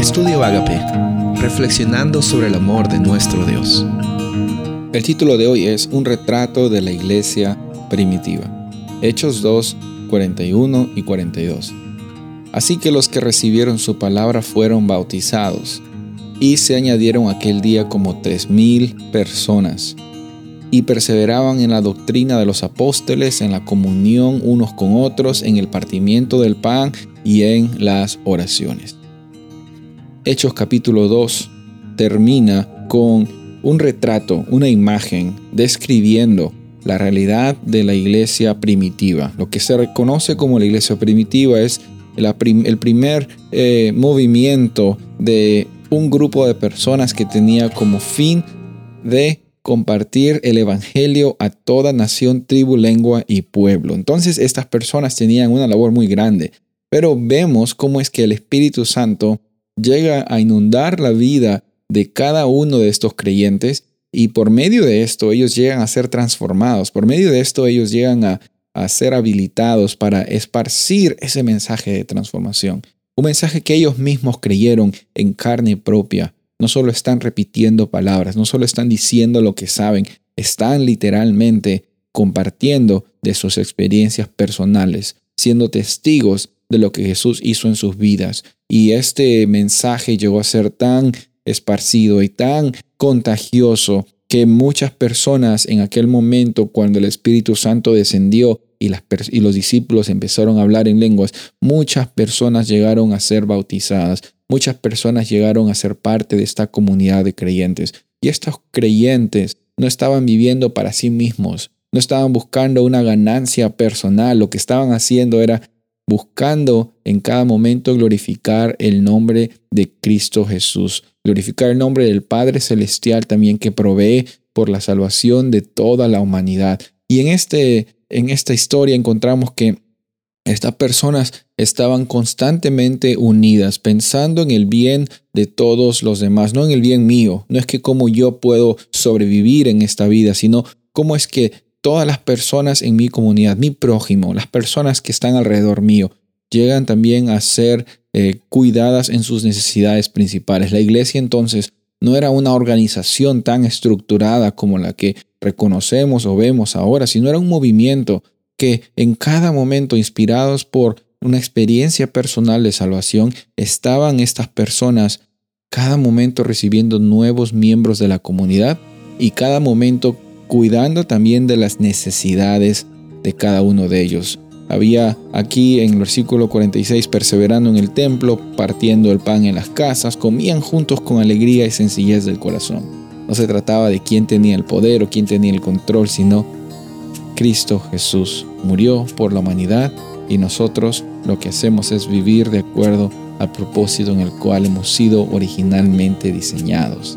Estudio Agape, reflexionando sobre el amor de nuestro Dios. El título de hoy es Un retrato de la iglesia primitiva. Hechos 2, 41 y 42. Así que los que recibieron su palabra fueron bautizados, y se añadieron aquel día como tres mil personas, y perseveraban en la doctrina de los apóstoles, en la comunión unos con otros, en el partimiento del pan y en las oraciones. Hechos capítulo 2 termina con un retrato, una imagen describiendo la realidad de la iglesia primitiva. Lo que se reconoce como la iglesia primitiva es el primer eh, movimiento de un grupo de personas que tenía como fin de compartir el Evangelio a toda nación, tribu, lengua y pueblo. Entonces estas personas tenían una labor muy grande, pero vemos cómo es que el Espíritu Santo llega a inundar la vida de cada uno de estos creyentes y por medio de esto ellos llegan a ser transformados, por medio de esto ellos llegan a, a ser habilitados para esparcir ese mensaje de transformación. Un mensaje que ellos mismos creyeron en carne propia. No solo están repitiendo palabras, no solo están diciendo lo que saben, están literalmente compartiendo de sus experiencias personales, siendo testigos de lo que Jesús hizo en sus vidas. Y este mensaje llegó a ser tan esparcido y tan contagioso que muchas personas en aquel momento, cuando el Espíritu Santo descendió y, los discípulos empezaron a hablar en lenguas, muchas personas llegaron a ser bautizadas, muchas personas llegaron a ser parte de esta comunidad de creyentes. Y estos creyentes no estaban viviendo para sí mismos, no estaban buscando una ganancia personal, lo que estaban haciendo era buscando en cada momento glorificar el nombre de Cristo Jesús glorificar el nombre del Padre Celestial también que provee por la salvación de toda la humanidad. Y en, este, en esta historia encontramos que estas personas estaban constantemente unidas, pensando en el bien de todos los demás, no en el bien mío. No es que cómo yo puedo sobrevivir en esta vida, sino cómo es que todas las personas en mi comunidad, mi prójimo, las personas que están alrededor mío, llegan también a ser eh, cuidadas en sus necesidades principales. La iglesia entonces no era una organización tan estructurada como la que reconocemos o vemos ahora, sino era un movimiento que en cada momento, inspirados por una experiencia personal de salvación, estaban estas personas cada momento recibiendo nuevos miembros de la comunidad y cada momento cuidando también de las necesidades de cada uno de ellos. Había aquí en el versículo 46, perseverando en el templo, partiendo el pan en las casas, comían juntos con alegría y sencillez del corazón. No se trataba de quién tenía el poder o quién tenía el control, sino Cristo Jesús murió por la humanidad y nosotros lo que hacemos es vivir de acuerdo al propósito en el cual hemos sido originalmente diseñados.